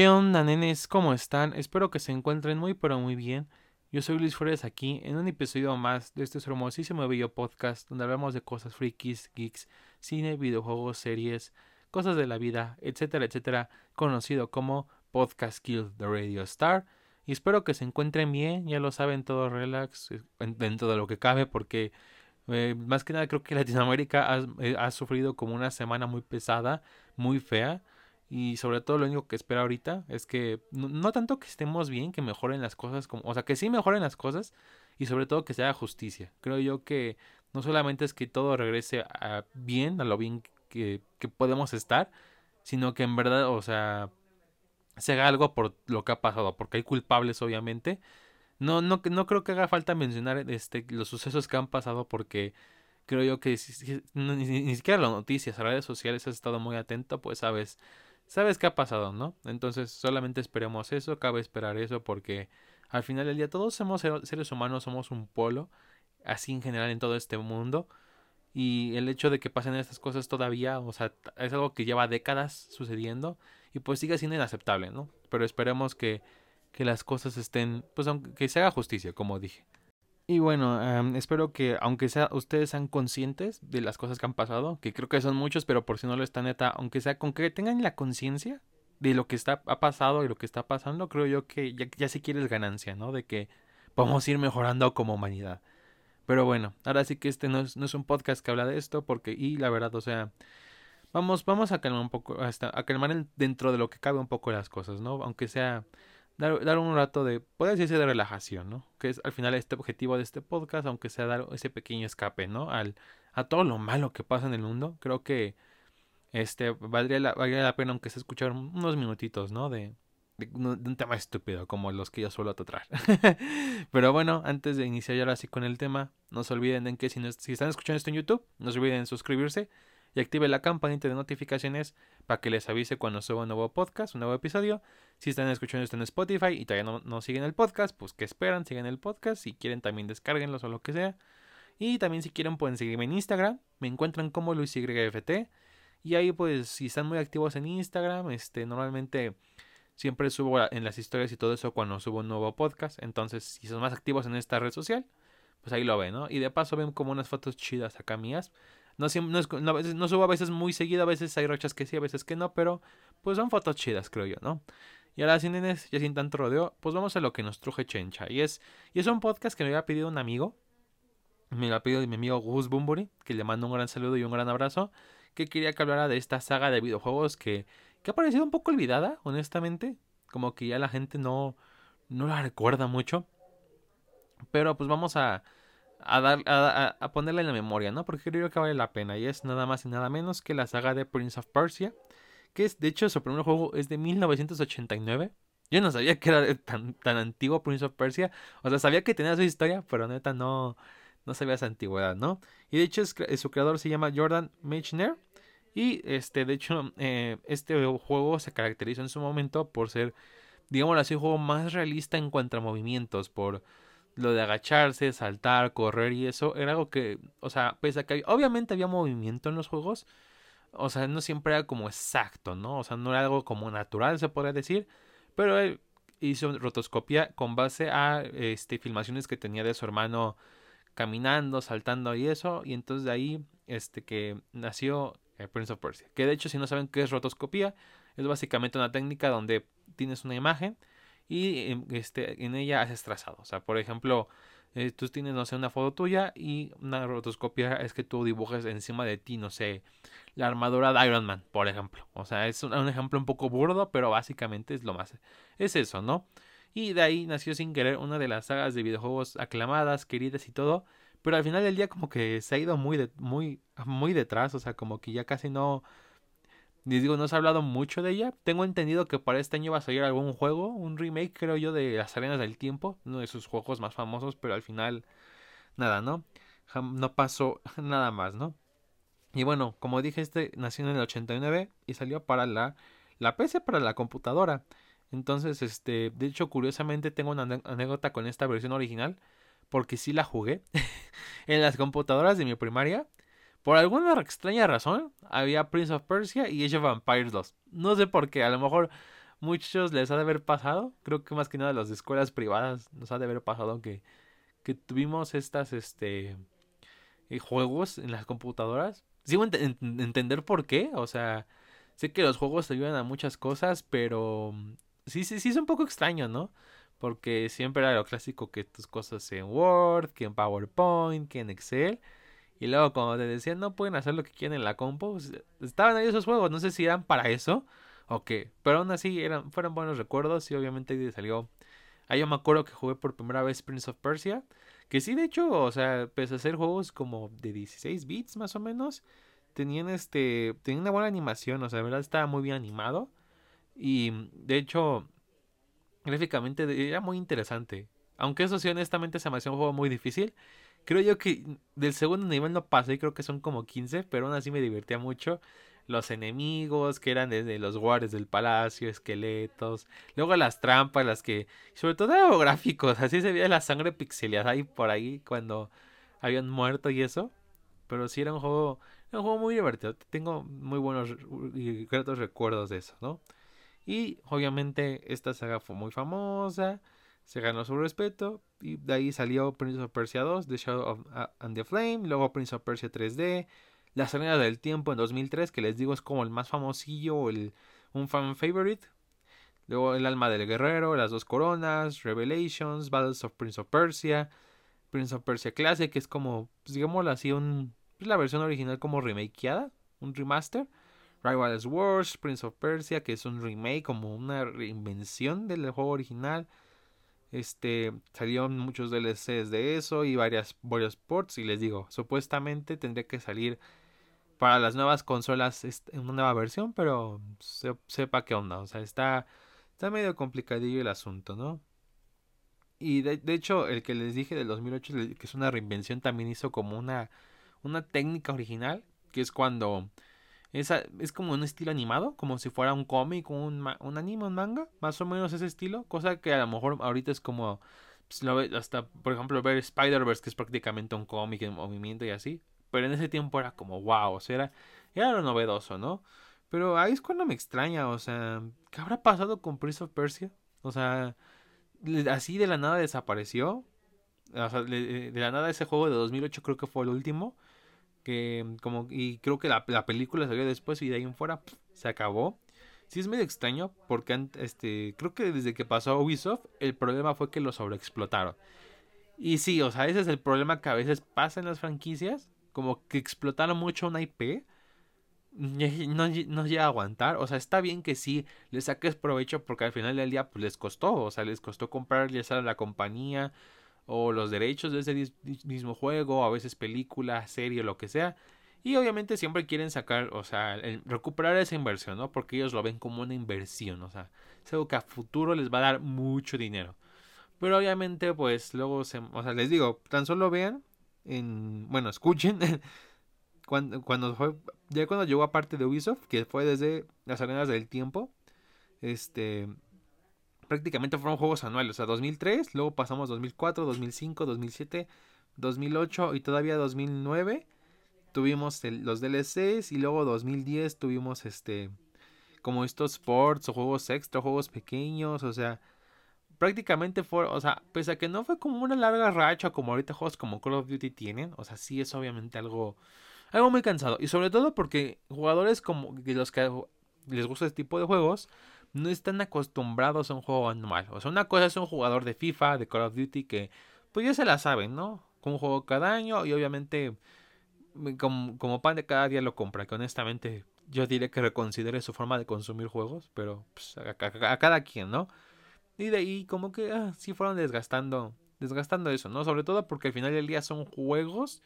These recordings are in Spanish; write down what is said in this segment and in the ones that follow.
¿Qué onda, nenes? ¿Cómo están? Espero que se encuentren muy pero muy bien. Yo soy Luis Flores aquí en un episodio más de este hermosísimo video podcast donde hablamos de cosas frikis, geeks, cine, videojuegos, series, cosas de la vida, etcétera, etcétera, conocido como Podcast Kill the Radio Star. Y espero que se encuentren bien, ya lo saben, todo relax, eh, dentro de lo que cabe, porque eh, más que nada creo que Latinoamérica ha, eh, ha sufrido como una semana muy pesada, muy fea. Y sobre todo lo único que espero ahorita es que no, tanto que estemos bien, que mejoren las cosas, como, o sea, que sí mejoren las cosas y sobre todo que se haga justicia. Creo yo que no solamente es que todo regrese a bien, a lo bien que, que podemos estar, sino que en verdad, o sea, se haga algo por lo que ha pasado, porque hay culpables obviamente. No, no, no creo que haga falta mencionar este, los sucesos que han pasado porque creo yo que ni, ni, siquiera las noticias, las redes sociales has estado muy atento, pues sabes sabes qué ha pasado, ¿no? Entonces solamente esperemos eso, cabe esperar eso porque al final del día todos somos seres humanos, somos un polo, así en general en todo este mundo. Y el hecho de que pasen estas cosas todavía, o sea, es algo que lleva décadas sucediendo y pues sigue siendo inaceptable, ¿no? Pero esperemos que, que las cosas estén, pues que se haga justicia, como dije. Y bueno, espero que aunque sea ustedes sean conscientes de las cosas que han pasado, que creo que son muchos, pero por si no lo están neta, aunque sea con que tengan la conciencia de lo que está ha pasado y lo que está pasando, creo yo que ya, ya si quieres ganancia, ¿no? De que a ir mejorando como humanidad. Pero bueno, ahora sí que este no es, no es un podcast que habla de esto, porque, y la verdad, o sea, vamos, vamos a calmar un poco, hasta, a calmar dentro de lo que cabe un poco las cosas, ¿no? Aunque sea dar, un rato de, puede decirse de relajación, ¿no? Que es al final este objetivo de este podcast, aunque sea dar ese pequeño escape, ¿no? Al, a todo lo malo que pasa en el mundo, creo que este valdría la, valdría la pena aunque se escuchar unos minutitos, ¿no? De, de, un tema estúpido como los que yo suelo tratar. Pero bueno, antes de iniciar ahora sí con el tema, no se olviden en que si, no, si están escuchando esto en YouTube, no se olviden suscribirse y active la campanita de notificaciones para que les avise cuando suba un nuevo podcast, un nuevo episodio. Si están escuchando esto en Spotify y todavía no, siguen el podcast, pues que esperan, sigan el podcast. Si quieren también descarguenlos o lo que sea. Y también si quieren pueden seguirme en Instagram. Me encuentran como LuisYFT. Y ahí pues si están muy activos en Instagram, este normalmente siempre subo en las historias y todo eso cuando subo un nuevo podcast. Entonces si son más activos en esta red social, pues ahí lo ven, ¿no? Y de paso ven como unas fotos chidas acá mías. No, subo a veces muy seguido, a veces hay rochas que sí, a veces que no, pero pues son fotos chidas, creo yo, ¿no? Y ahora, sin nenes, ya sin tanto rodeo, pues vamos a lo que nos truje Chencha. Y es, y es un podcast que me había pedido un amigo. Me lo ha pedido mi amigo Gus Bumburi, que le mando un gran saludo y un gran abrazo. Que quería que hablara de esta saga de videojuegos que, que ha parecido un poco olvidada, honestamente. Como que ya la gente no, no la recuerda mucho. Pero pues vamos a, a, dar, a, ponerla en la memoria, ¿no? Porque creo que vale la pena. Y es nada más y nada menos que la saga de Prince of Persia. Que es, de hecho, su primer juego es de 1989. Yo no sabía que era tan, tan antiguo Prince of Persia. O sea, sabía que tenía su historia, pero neta no, no sabía esa antigüedad, ¿no? Y de hecho, su creador se llama Jordan Mechner. Y este, de hecho, eh, este juego se caracterizó en su momento por ser, digamos así, juego más realista en cuanto a movimientos. Por lo de agacharse, saltar, correr y eso era algo que, o sea, pese a que obviamente había movimiento en los juegos, o sea, no siempre era como exacto, ¿no? O sea, no era algo como natural, se podría decir, pero él hizo rotoscopia con base a este filmaciones que tenía de su hermano caminando, saltando y eso, y entonces de ahí este que nació eh, Prince of Persia. Que de hecho, si no saben qué es rotoscopia, es básicamente una técnica donde tienes una imagen y em, este, en ella haces trazado. O sea, por ejemplo, eh, tú tienes, no sé, una foto tuya y una rotoscopia es que tú dibujes encima de ti, no sé, la armadura de Iron Man, por ejemplo. O sea, es un, ejemplo un poco burdo, pero básicamente es lo más. Es eso, ¿no? Y de ahí nació sin querer una de las sagas de videojuegos aclamadas, queridas y todo. Pero al final del día como que se ha ido muy, de, muy, muy detrás. O sea, como que ya casi no les digo, no se ha hablado mucho de ella. Tengo entendido que para este año va a salir algún juego, un remake, creo yo, de Las Arenas del Tiempo, uno de sus juegos más famosos, pero al final, nada, ¿no? No pasó nada más, ¿no? Y bueno, como dije, este nació en el 89 y salió para la, la PC, para la computadora. Entonces, este, de hecho, curiosamente tengo una anécdota con esta versión original, porque sí la jugué en las computadoras de mi primaria. Por alguna extraña razón, había Prince of Persia y Age of Empires 2. No sé por qué, a lo mejor muchos les ha de haber pasado. Creo que más que nada las escuelas privadas nos ha de haber pasado que, que tuvimos estas, este, eh, juegos en las computadoras. Sigo en entender por qué, o sea, sé que los juegos te ayudan a muchas cosas, pero sí, sí, sí es un poco extraño, ¿no? Porque siempre era lo clásico que tus cosas en Word, que en PowerPoint, que en Excel. Y luego cuando te decían no pueden hacer lo que quieren en la compu, estaban ahí esos juegos, no sé si eran para eso o qué. Pero aún así eran, fueron buenos recuerdos y obviamente salió. Ahí yo me acuerdo que jugué por primera vez Prince of Persia. Que sí, de hecho, o sea, pese a ser juegos como de 16 bits más o menos, tenían este, tenían una buena animación, o sea, de verdad estaba muy bien animado. Y de hecho, gráficamente era muy interesante. Aunque eso sí, honestamente se me hacía un juego muy difícil. Creo yo que del segundo nivel no pasé, creo que son como 15, pero aún así me divertía mucho. Los enemigos, que eran desde los guardias del palacio, esqueletos. Luego las trampas, las que. Sobre todo eran gráficos, así se veía la sangre pixelada ahí por ahí cuando habían muerto y eso. Pero sí era un juego. un juego muy divertido. Tengo muy buenos y gratos recuerdos de eso, ¿no? Y obviamente esta saga fue muy famosa se ganó su respeto y de ahí salió Prince of Persia 2, The Shadow of, uh, and the Flame, luego Prince of Persia 3D, La Salida del Tiempo en 2003, que les digo es como el más famosillo, el, un fan favorite. Luego El Alma del Guerrero, Las Dos Coronas, Revelations, Battles of Prince of Persia, Prince of Persia Classic, que es como, pues, digámoslo así, un, es la versión original como remakeada, un remaster. Rivals Wars, Prince of Persia, que es un remake, como una reinvención del juego original. Este, salieron muchos DLCs de eso y varias, varios ports. Y les digo, supuestamente tendría que salir para las nuevas consolas en una nueva versión, pero sepa qué onda. O sea, está, está medio complicadillo el asunto, ¿no? Y de, de, hecho, el que les dije del 2008, que es una reinvención, también hizo como una, una técnica original, que es cuando es, es como un estilo animado, como si fuera un cómic, un, un anime, un manga, más o menos ese estilo, cosa que a lo mejor ahorita es como, pues, hasta por ejemplo ver Spider-Verse, que es prácticamente un cómic en movimiento y así, pero en ese tiempo era como wow, o sea, era, era lo novedoso, ¿no? Pero ahí es cuando me extraña, o sea, ¿qué habrá pasado con Prince of Persia? O sea, así de la nada desapareció. O sea, de la nada ese juego de 2008 creo que fue el último que como y creo que la, la película salió después y de ahí en fuera se acabó. Sí es medio extraño porque este creo que desde que pasó Ubisoft el problema fue que lo sobreexplotaron. Y sí, o sea, ese es el problema que a veces pasa en las franquicias, como que explotaron mucho una IP. No, no llega a aguantar, o sea, está bien que sí le saques provecho porque al final del día pues les costó, o sea, les costó comprar ya a la compañía, o los derechos de ese mismo juego, a veces película, serie, lo que sea. Y obviamente siempre quieren sacar, o sea, recuperar esa inversión, ¿no? Porque ellos lo ven como una inversión, o sea, es algo que a futuro les va a dar mucho dinero. Pero obviamente, pues luego, se, o sea, les digo, tan solo vean, en, bueno, escuchen, cuando, cuando fue, ya cuando llegó a parte de Ubisoft, que fue desde las arenas del tiempo, este, prácticamente fueron juegos anuales. O sea, 2003, luego pasamos 2004, 2005, 2007, 2008 y todavía 2009 tuvimos los DLCs y luego 2010 tuvimos este como estos sports o juegos extra, juegos pequeños, o sea, prácticamente fue, o sea, pese a que no fue como una larga racha como ahorita juegos como Call of Duty tienen, o sea, sí es obviamente algo algo muy cansado y sobre todo porque jugadores como los que les gusta este tipo de juegos no están acostumbrados a un juego anual. O sea, una cosa es un jugador de FIFA, de Call of Duty, que pues ya se la saben, ¿no? Con un juego cada año y obviamente mm, como, pan de cada día lo compra. Que honestamente yo diré que reconsidere su forma de consumir juegos, pero pues, a, cada quien, ¿no? Y de ahí como que ah, sí fueron desgastando, desgastando eso, ¿no? Sobre todo porque al final del día son juegos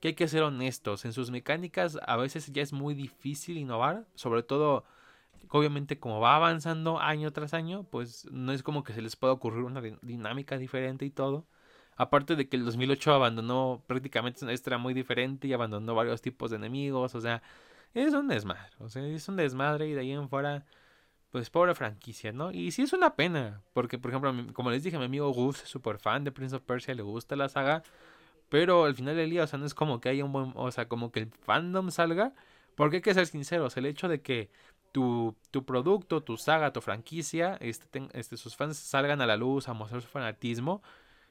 que hay que ser honestos. En sus mecánicas a veces ya es muy difícil innovar, sobre todo obviamente como va avanzando año tras año, pues no es como que se les pueda ocurrir una dinámica diferente y todo. Aparte de que el 2008 abandonó prácticamente una muy diferente y abandonó varios tipos de enemigos, o sea, es un desmadre, o sea, es un desmadre y de ahí en fuera, pues pobre franquicia, ¿no? Y sí es una pena, porque por ejemplo, como les dije, mi amigo Gus es súper fan de Prince of Persia, le gusta la saga, pero al final del día, o sea, no es como que haya un buen, o sea, como que el fandom salga, porque hay que ser sinceros, el hecho de que tu, producto, tu saga, tu franquicia, este, este, sus fans salgan a la luz a mostrar su fanatismo,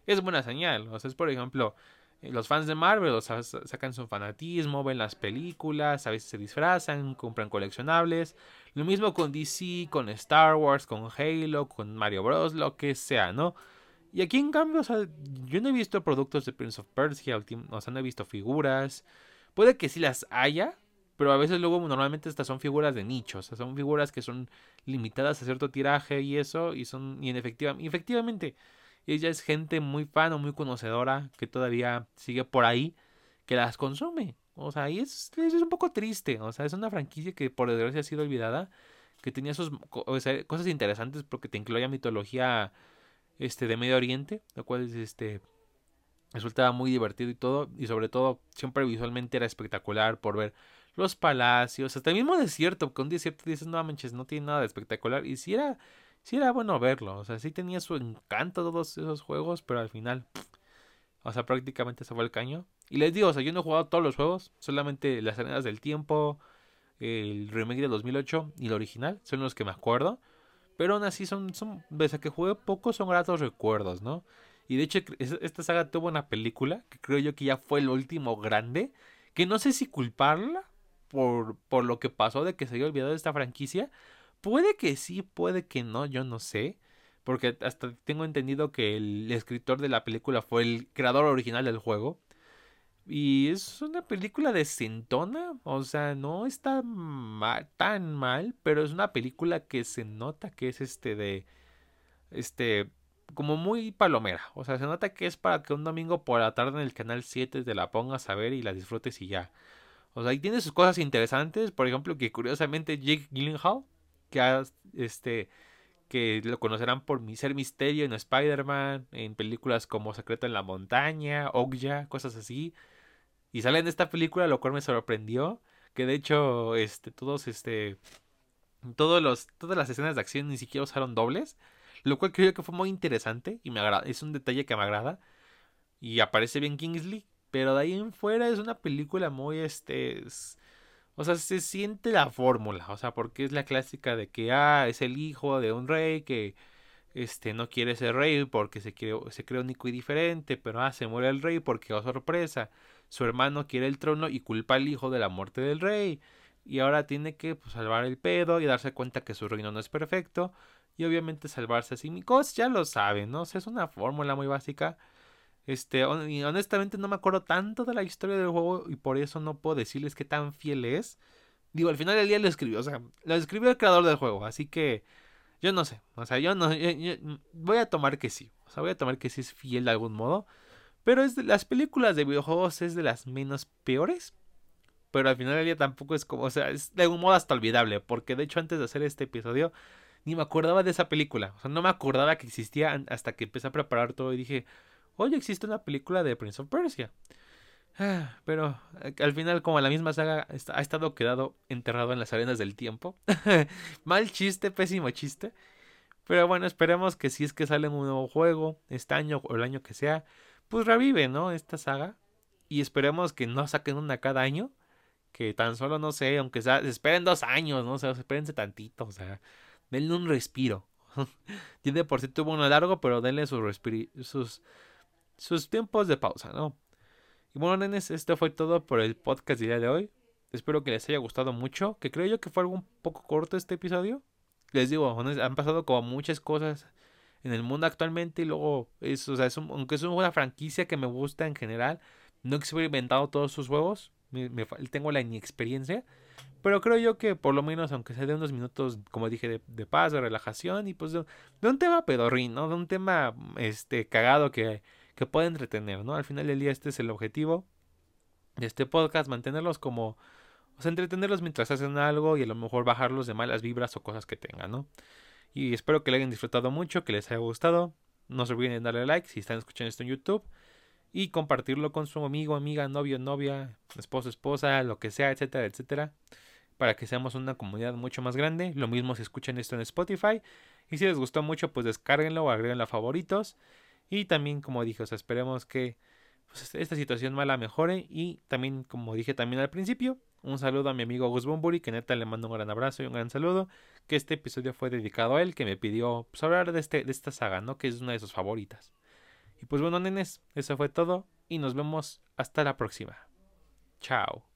es buena señal. O sea, es por ejemplo, eh, los fans de Marvel sacan su fanatismo, ven las películas, a veces se disfrazan, compran coleccionables. Lo mismo con DC, con Star Wars, con Halo, con Mario Bros, lo que sea, ¿no? Y aquí en cambio, o sea, yo no he visto productos de Prince of Persia, o sea, no he visto figuras. Puede que sí las haya, pero a veces luego normalmente estas son figuras de nicho, o sea, son figuras que son limitadas a cierto tiraje y eso, y son, efectiva, efectivamente, ella es gente muy fan o muy conocedora que todavía sigue por ahí, que las consume. O sea, y es, es un poco triste, o sea, es una franquicia que por desgracia ha sido olvidada, que tenía sus cosas interesantes porque te incluía mitología este de Medio Oriente, lo cual es este resultaba muy divertido y todo y sobre todo siempre visualmente era espectacular por ver los palacios, hasta el mismo desierto, con un desierto dices, no manches, no tiene nada de espectacular y si era si era bueno verlo, o sea, sí tenía su encanto todos esos juegos, pero al final o sea, prácticamente se fue el caño. Y les digo, o sea, yo no he jugado todos los juegos, solamente las arenas del tiempo, el remake de 2008 y el original, son los que me acuerdo. Pero aún así son, son, desde que jugué poco son gratos recuerdos, ¿no? Y de hecho esta saga tuvo una película que creo yo que ya fue el último grande, que no sé si culparla por, por lo que pasó de que se haya olvidado de esta franquicia. Puede que sí, puede que no, yo no sé. Porque hasta tengo entendido que el escritor de la película fue el creador original del juego. Y es una película de decentona, o sea, no está tan mal, pero es una película que se nota que es este de este como muy palomera, o sea, se nota que es para que un domingo por la tarde en el canal 7 te la pongas a ver y la disfrutes y ya. O sea, y tiene sus cosas interesantes, por ejemplo, que curiosamente Jake Gyllenhaal, que este que lo conocerán por ser misterio en Spider-Man, en películas como Secreto en la Montaña, Okja, cosas así y sale en esta película, lo cual me sorprendió. Que de hecho, este, todos, este, todos los, todas las escenas de acción ni siquiera usaron dobles. Lo cual creo que fue muy interesante y me agrada. Es un detalle que me agrada. Y aparece bien Kingsley. Pero de ahí en fuera es una película muy, este, o sea, se siente la fórmula. O sea, porque es la clásica de que, ah, es el hijo de un rey que, este, no quiere ser rey porque se se creó único y diferente. Pero, ah, se muere el rey porque, oh sorpresa su hermano quiere el trono y culpa al hijo de la muerte del rey. Y ahora tiene que pues, salvar el pedo y darse cuenta que su reino no es perfecto. Y obviamente salvarse a sí mismo. Ya lo saben, ¿no? es una fórmula muy básica. Este, y honestamente no me acuerdo tanto de la historia del juego y por eso no puedo decirles qué tan fiel es. Digo, al final del día lo escribió, o sea, lo escribió el creador del juego, así que yo no sé, o sea, yo no, voy a tomar que sí, o sea, voy a tomar que sí es fiel de algún modo. Pero es de, las películas de videojuegos es de las menos peores. Pero al final del día tampoco es como, o sea, es de un modo hasta olvidable. Porque de hecho antes de hacer este episodio ni me acordaba de esa película. O sea, no me acordaba que existía hasta que empecé a preparar todo y dije, oye, existe una película de Prince of Persia. Ah, pero eh, al final, como la misma saga ha estado quedado enterrado en las arenas del tiempo. Mal chiste, pésimo chiste. Pero bueno, esperemos que si es que sale un nuevo juego, este año o el año que sea, pues revive, ¿no? Esta saga. Y esperemos que no saquen una cada año. Que tan solo, no sé, aunque sea, esperen dos años, ¿no? O sea, espérense tantito, o sea, denle un respiro. Tiene por sí tuvo uno largo, pero denle sus, sus, sus tiempos de pausa, ¿no? Y bueno, nenes, esto fue todo por el podcast del día de hoy. Espero que les haya gustado mucho, que creo yo que fue algo un poco corto este episodio. Les digo, han pasado como muchas cosas en el mundo actualmente y luego es, o sea, es aunque es una franquicia que me gusta en general, no he experimentado todos sus juegos, tengo la inexperiencia, pero creo yo que por lo menos, aunque sea de unos minutos, como dije, de, paz, de relajación y pues de, un tema pedorrín, ¿no? De un tema este cagado que, que puede entretener, ¿no? Al final del día este es el objetivo de este podcast, mantenerlos como, o sea, entretenerlos mientras hacen algo y a lo mejor bajarlos de malas vibras o cosas que tengan, ¿no? Y espero que le hayan disfrutado mucho, que les haya gustado. No se olviden de darle like si están escuchando esto en YouTube. Y compartirlo con su amigo, amiga, novio, novia, esposo, esposa, lo que sea, etcétera, etcétera. Para que seamos una comunidad mucho más grande. Lo mismo si escuchan esto en Spotify. Y si les gustó mucho, pues descárguenlo o agréguenlo a favoritos. Y también, como dije, o sea, esperemos que pues, esta situación mala mejore. Y también, como dije también al principio, Un saludo a mi amigo Gus Bumburi, que neta le mando un gran abrazo y un gran saludo. Que este episodio fue dedicado a él, que me pidió pues, hablar de, este, de esta saga, ¿no? Que es una de sus favoritas. Y pues bueno, nenes, eso fue todo. Y nos vemos hasta la próxima. Chao.